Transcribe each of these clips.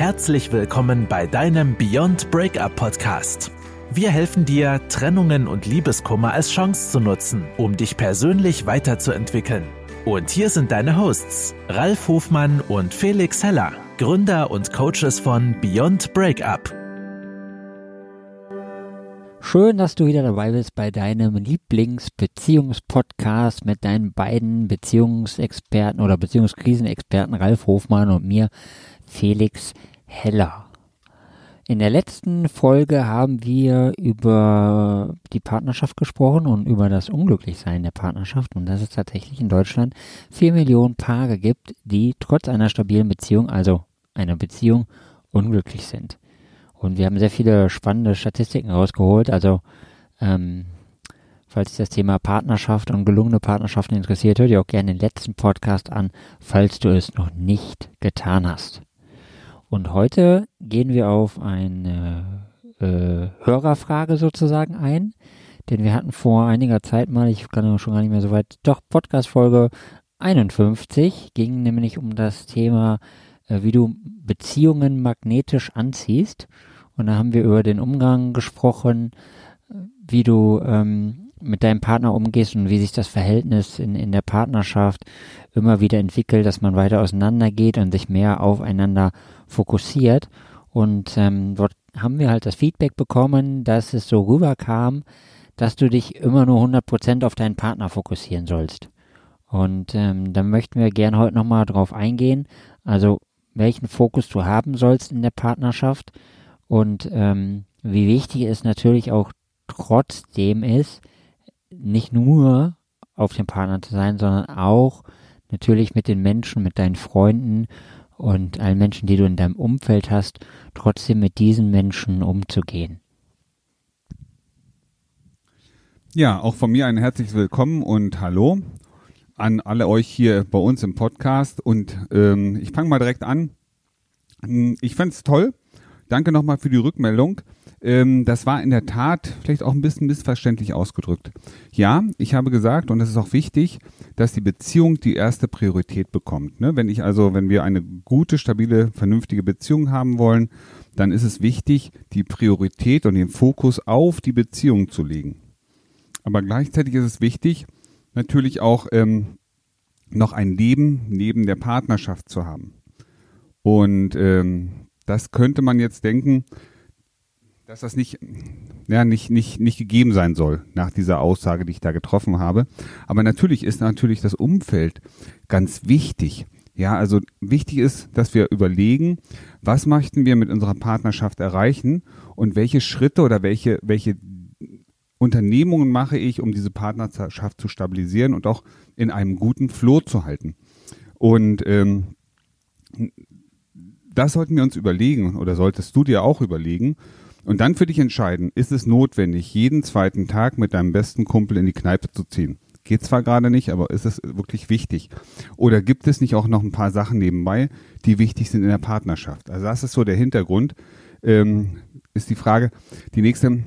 Herzlich willkommen bei deinem Beyond Breakup Podcast. Wir helfen dir, Trennungen und Liebeskummer als Chance zu nutzen, um dich persönlich weiterzuentwickeln. Und hier sind deine Hosts, Ralf Hofmann und Felix Heller, Gründer und Coaches von Beyond Breakup. Schön, dass du wieder dabei bist bei deinem Lieblingsbeziehungspodcast mit deinen beiden Beziehungsexperten oder Beziehungskrisenexperten Ralf Hofmann und mir, Felix Heller. In der letzten Folge haben wir über die Partnerschaft gesprochen und über das Unglücklichsein der Partnerschaft und dass es tatsächlich in Deutschland vier Millionen Paare gibt, die trotz einer stabilen Beziehung, also einer Beziehung, unglücklich sind. Und wir haben sehr viele spannende Statistiken rausgeholt. Also ähm, falls dich das Thema Partnerschaft und gelungene Partnerschaften interessiert, hör dir auch gerne den letzten Podcast an, falls du es noch nicht getan hast. Und heute gehen wir auf eine äh, Hörerfrage sozusagen ein. Denn wir hatten vor einiger Zeit mal, ich kann schon gar nicht mehr so weit, doch Podcast-Folge 51 ging nämlich um das Thema, äh, wie du Beziehungen magnetisch anziehst. Und da haben wir über den Umgang gesprochen, wie du ähm, mit deinem Partner umgehst und wie sich das Verhältnis in, in der Partnerschaft immer wieder entwickelt, dass man weiter auseinandergeht und sich mehr aufeinander fokussiert. Und ähm, dort haben wir halt das Feedback bekommen, dass es so rüberkam, dass du dich immer nur 100% auf deinen Partner fokussieren sollst. Und ähm, da möchten wir gerne heute nochmal drauf eingehen, also welchen Fokus du haben sollst in der Partnerschaft und ähm, wie wichtig es natürlich auch trotzdem ist, nicht nur auf den Partner zu sein, sondern auch natürlich mit den Menschen, mit deinen Freunden und allen Menschen, die du in deinem Umfeld hast, trotzdem mit diesen Menschen umzugehen. Ja, auch von mir ein herzliches Willkommen und Hallo an alle euch hier bei uns im Podcast. Und ähm, ich fange mal direkt an. Ich fand es toll. Danke nochmal für die Rückmeldung. Ähm, das war in der Tat vielleicht auch ein bisschen missverständlich ausgedrückt. Ja, ich habe gesagt, und das ist auch wichtig, dass die Beziehung die erste Priorität bekommt. Ne? Wenn ich also, wenn wir eine gute, stabile, vernünftige Beziehung haben wollen, dann ist es wichtig, die Priorität und den Fokus auf die Beziehung zu legen. Aber gleichzeitig ist es wichtig, natürlich auch ähm, noch ein Leben neben der Partnerschaft zu haben. Und ähm, das könnte man jetzt denken, dass das nicht, ja, nicht, nicht, nicht gegeben sein soll nach dieser Aussage, die ich da getroffen habe. Aber natürlich ist natürlich das Umfeld ganz wichtig. Ja, also wichtig ist, dass wir überlegen, was möchten wir mit unserer Partnerschaft erreichen und welche Schritte oder welche, welche Unternehmungen mache ich, um diese Partnerschaft zu stabilisieren und auch in einem guten Flow zu halten. Und ähm, das sollten wir uns überlegen oder solltest du dir auch überlegen und dann für dich entscheiden, ist es notwendig, jeden zweiten Tag mit deinem besten Kumpel in die Kneipe zu ziehen? Geht zwar gerade nicht, aber ist es wirklich wichtig? Oder gibt es nicht auch noch ein paar Sachen nebenbei, die wichtig sind in der Partnerschaft? Also das ist so der Hintergrund. Ähm, ist die Frage. Die nächste,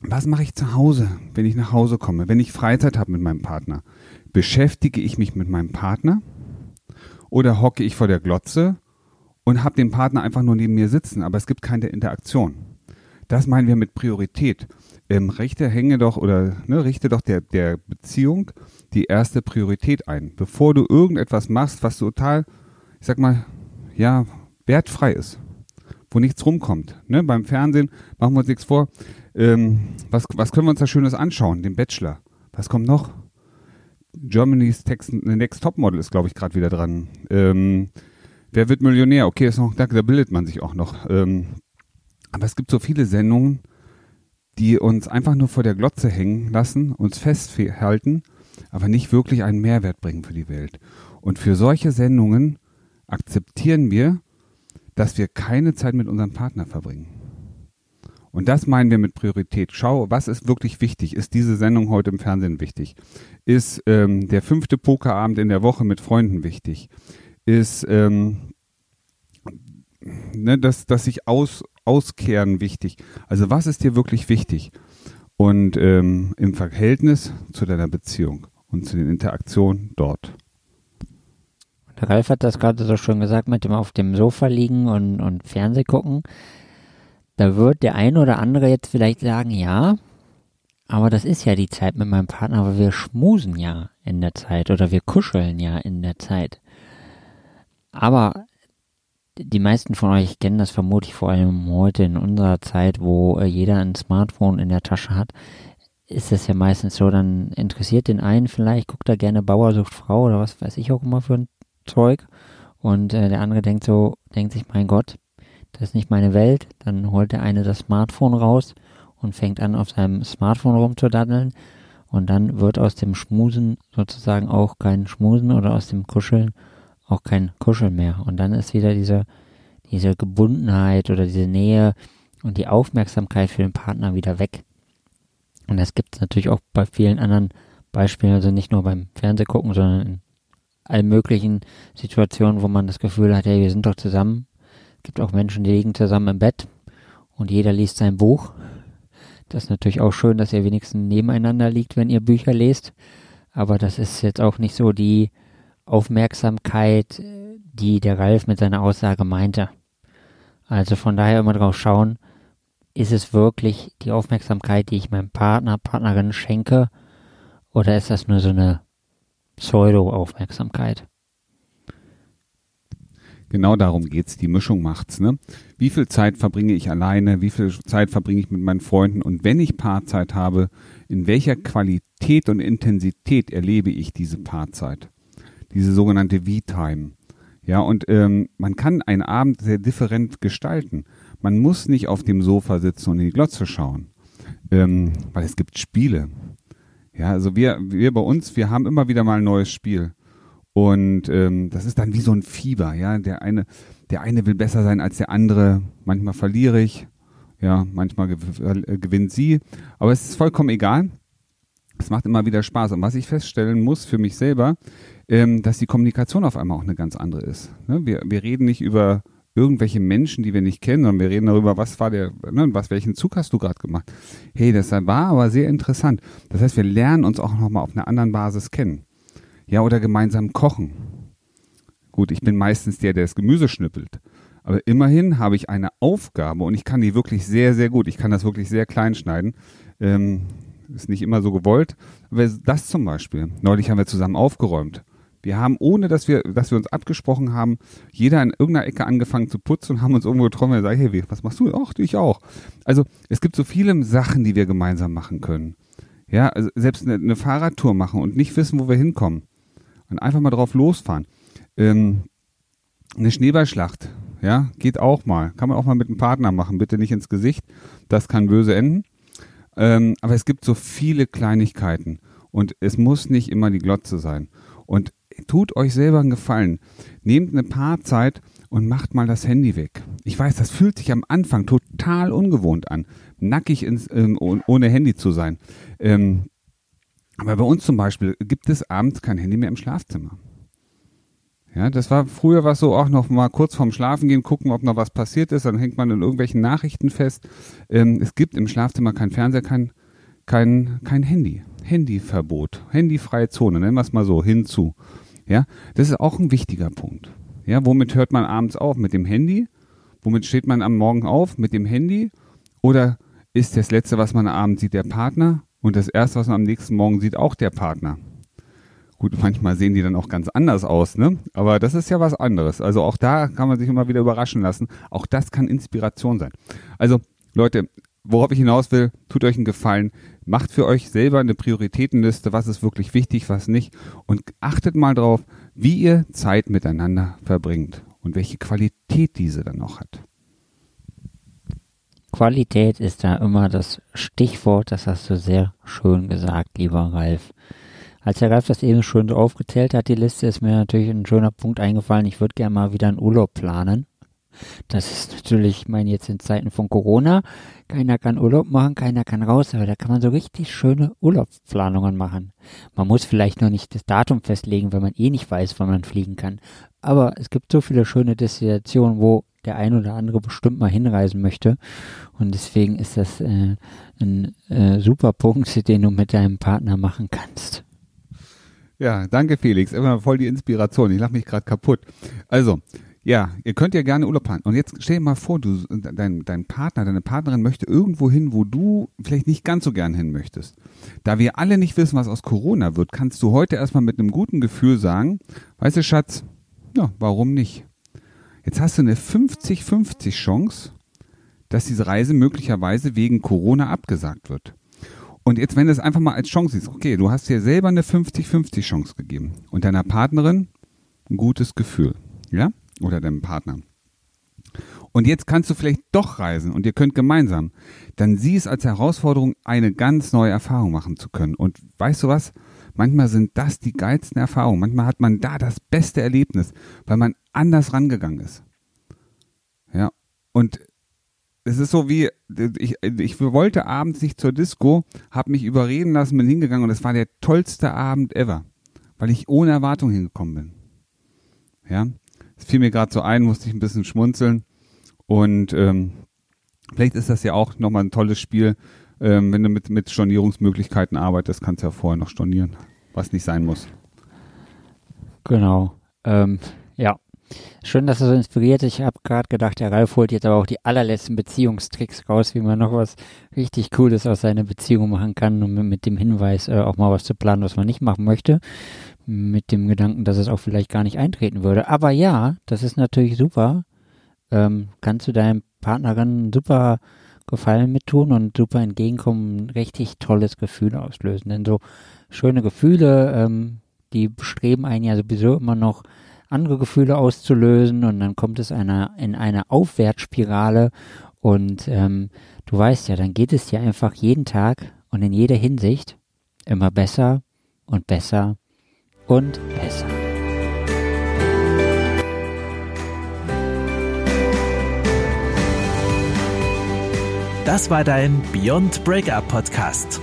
was mache ich zu Hause, wenn ich nach Hause komme, wenn ich Freizeit habe mit meinem Partner? Beschäftige ich mich mit meinem Partner? Oder hocke ich vor der Glotze und habe den Partner einfach nur neben mir sitzen, aber es gibt keine Interaktion? Das meinen wir mit Priorität. Ähm, richte, hänge doch oder ne, richte doch der, der Beziehung die erste Priorität ein, bevor du irgendetwas machst, was total, ich sag mal, ja, wertfrei ist, wo nichts rumkommt. Ne? Beim Fernsehen machen wir uns nichts vor. Ähm, was, was können wir uns da Schönes anschauen? Den Bachelor. Was kommt noch? Germany's Text, Next Topmodel ist, glaube ich, gerade wieder dran. Ähm, wer wird Millionär? Okay, ist noch, da, da bildet man sich auch noch. Ähm, aber es gibt so viele Sendungen, die uns einfach nur vor der Glotze hängen lassen, uns festhalten, aber nicht wirklich einen Mehrwert bringen für die Welt. Und für solche Sendungen akzeptieren wir, dass wir keine Zeit mit unserem Partner verbringen. Und das meinen wir mit Priorität. Schau, was ist wirklich wichtig? Ist diese Sendung heute im Fernsehen wichtig? Ist ähm, der fünfte Pokerabend in der Woche mit Freunden wichtig? Ist ähm, ne, dass, dass sich aus, Auskehren wichtig? Also was ist dir wirklich wichtig? Und ähm, im Verhältnis zu deiner Beziehung und zu den Interaktionen dort. Ralf hat das gerade so schön gesagt, mit dem auf dem Sofa liegen und, und Fernseh gucken. Da wird der eine oder andere jetzt vielleicht sagen, ja, aber das ist ja die Zeit mit meinem Partner, aber wir schmusen ja in der Zeit oder wir kuscheln ja in der Zeit. Aber die meisten von euch kennen das vermutlich vor allem heute in unserer Zeit, wo äh, jeder ein Smartphone in der Tasche hat, ist es ja meistens so, dann interessiert den einen vielleicht, guckt er gerne Bauer Frau oder was weiß ich auch immer für ein Zeug. Und äh, der andere denkt so, denkt sich, mein Gott, das ist nicht meine Welt, dann holt der eine das Smartphone raus und fängt an auf seinem Smartphone rumzudaddeln. Und dann wird aus dem Schmusen sozusagen auch kein Schmusen oder aus dem Kuscheln auch kein Kuscheln mehr. Und dann ist wieder diese, diese Gebundenheit oder diese Nähe und die Aufmerksamkeit für den Partner wieder weg. Und das gibt es natürlich auch bei vielen anderen Beispielen, also nicht nur beim Fernsehgucken, sondern in allen möglichen Situationen, wo man das Gefühl hat, hey, wir sind doch zusammen. Es gibt auch Menschen, die liegen zusammen im Bett und jeder liest sein Buch. Das ist natürlich auch schön, dass ihr wenigstens nebeneinander liegt, wenn ihr Bücher lest. Aber das ist jetzt auch nicht so die Aufmerksamkeit, die der Ralf mit seiner Aussage meinte. Also von daher immer drauf schauen, ist es wirklich die Aufmerksamkeit, die ich meinem Partner, Partnerin schenke, oder ist das nur so eine Pseudo-Aufmerksamkeit? Genau darum geht's. Die Mischung macht's. Ne? Wie viel Zeit verbringe ich alleine? Wie viel Zeit verbringe ich mit meinen Freunden? Und wenn ich Paarzeit habe, in welcher Qualität und Intensität erlebe ich diese Paarzeit? Diese sogenannte V-Time. Ja, und ähm, man kann einen Abend sehr different gestalten. Man muss nicht auf dem Sofa sitzen und in die Glotze schauen, ähm, weil es gibt Spiele. Ja, also wir, wir bei uns, wir haben immer wieder mal ein neues Spiel. Und ähm, das ist dann wie so ein Fieber, ja. Der eine, der eine will besser sein als der andere. Manchmal verliere ich, ja, manchmal äh, gewinnt sie. Aber es ist vollkommen egal. Es macht immer wieder Spaß. Und was ich feststellen muss für mich selber, ähm, dass die Kommunikation auf einmal auch eine ganz andere ist. Ne? Wir, wir reden nicht über irgendwelche Menschen, die wir nicht kennen, sondern wir reden darüber, was war der, ne, was, welchen Zug hast du gerade gemacht? Hey, das war aber sehr interessant. Das heißt, wir lernen uns auch nochmal auf einer anderen Basis kennen. Ja, oder gemeinsam kochen. Gut, ich bin meistens der, der das Gemüse schnippelt. Aber immerhin habe ich eine Aufgabe und ich kann die wirklich sehr, sehr gut. Ich kann das wirklich sehr klein schneiden. Ähm, ist nicht immer so gewollt. Aber das zum Beispiel. Neulich haben wir zusammen aufgeräumt. Wir haben, ohne dass wir, dass wir uns abgesprochen haben, jeder in irgendeiner Ecke angefangen zu putzen und haben uns irgendwo getroffen und gesagt, hey, was machst du? Ach, ich auch. Also es gibt so viele Sachen, die wir gemeinsam machen können. Ja, also selbst eine, eine Fahrradtour machen und nicht wissen, wo wir hinkommen. Und einfach mal drauf losfahren. Ähm, eine Schneeballschlacht, ja, geht auch mal. Kann man auch mal mit einem Partner machen, bitte nicht ins Gesicht. Das kann böse enden. Ähm, aber es gibt so viele Kleinigkeiten und es muss nicht immer die Glotze sein. Und tut euch selber einen Gefallen. Nehmt eine Paarzeit und macht mal das Handy weg. Ich weiß, das fühlt sich am Anfang total ungewohnt an, nackig ins, ähm, ohne Handy zu sein. Ähm, aber bei uns zum Beispiel gibt es abends kein Handy mehr im Schlafzimmer. Ja, das war früher was so auch noch mal kurz vorm Schlafen gehen, gucken, ob noch was passiert ist. Dann hängt man in irgendwelchen Nachrichten fest. Ähm, es gibt im Schlafzimmer kein Fernseher, kein, kein, kein Handy. Handyverbot, handyfreie Zone, nennen wir es mal so, hinzu. Ja, das ist auch ein wichtiger Punkt. Ja, womit hört man abends auf? Mit dem Handy? Womit steht man am Morgen auf? Mit dem Handy? Oder ist das letzte, was man abends sieht, der Partner? Und das erste, was man am nächsten Morgen sieht, auch der Partner? Gut, manchmal sehen die dann auch ganz anders aus, ne? Aber das ist ja was anderes. Also auch da kann man sich immer wieder überraschen lassen. Auch das kann Inspiration sein. Also, Leute, worauf ich hinaus will, tut euch einen Gefallen. Macht für euch selber eine Prioritätenliste, was ist wirklich wichtig, was nicht. Und achtet mal drauf, wie ihr Zeit miteinander verbringt und welche Qualität diese dann noch hat. Qualität ist da immer das Stichwort, das hast du sehr schön gesagt, lieber Ralf. Als Herr Ralf das eben schön so aufgezählt hat, die Liste, ist mir natürlich ein schöner Punkt eingefallen. Ich würde gerne mal wieder einen Urlaub planen. Das ist natürlich, ich meine, jetzt in Zeiten von Corona, keiner kann Urlaub machen, keiner kann raus, aber da kann man so richtig schöne Urlaubsplanungen machen. Man muss vielleicht noch nicht das Datum festlegen, wenn man eh nicht weiß, wann man fliegen kann. Aber es gibt so viele schöne Destinationen, wo der ein oder andere bestimmt mal hinreisen möchte. Und deswegen ist das äh, ein äh, super Punkt, den du mit deinem Partner machen kannst. Ja, danke Felix. Immer voll die Inspiration. Ich lache mich gerade kaputt. Also, ja, ihr könnt ja gerne Urlaub planen. Und jetzt stell dir mal vor, du, dein, dein Partner, deine Partnerin möchte irgendwo hin, wo du vielleicht nicht ganz so gern hin möchtest. Da wir alle nicht wissen, was aus Corona wird, kannst du heute erstmal mit einem guten Gefühl sagen, weißt du, Schatz, ja, warum nicht? Jetzt hast du eine 50-50 Chance, dass diese Reise möglicherweise wegen Corona abgesagt wird. Und jetzt, wenn du es einfach mal als Chance siehst, okay, du hast dir selber eine 50-50 Chance gegeben und deiner Partnerin ein gutes Gefühl, ja, oder deinem Partner. Und jetzt kannst du vielleicht doch reisen und ihr könnt gemeinsam. Dann sieh es als Herausforderung, eine ganz neue Erfahrung machen zu können. Und weißt du was? Manchmal sind das die geilsten Erfahrungen. Manchmal hat man da das beste Erlebnis, weil man anders rangegangen ist. Ja. Und es ist so wie, ich, ich wollte abends nicht zur Disco, habe mich überreden lassen, bin hingegangen und es war der tollste Abend ever, weil ich ohne Erwartung hingekommen bin. Ja, es fiel mir gerade so ein, musste ich ein bisschen schmunzeln und ähm, vielleicht ist das ja auch nochmal ein tolles Spiel, ähm, wenn du mit, mit Stornierungsmöglichkeiten arbeitest, kannst du ja vorher noch stornieren, was nicht sein muss. Genau. Ähm, Schön, dass er so inspiriert. Ich habe gerade gedacht, der Ralf holt jetzt aber auch die allerletzten Beziehungstricks raus, wie man noch was richtig Cooles aus seiner Beziehung machen kann und mit dem Hinweis äh, auch mal was zu planen, was man nicht machen möchte. Mit dem Gedanken, dass es auch vielleicht gar nicht eintreten würde. Aber ja, das ist natürlich super. Ähm, kannst du deinem Partnerin super Gefallen mit tun und super entgegenkommen, richtig tolles Gefühl auslösen. Denn so schöne Gefühle, ähm, die bestreben einen ja sowieso immer noch andere Gefühle auszulösen und dann kommt es einer, in eine Aufwärtsspirale und ähm, du weißt ja, dann geht es dir einfach jeden Tag und in jeder Hinsicht immer besser und besser und besser. Das war dein Beyond Breakup Podcast.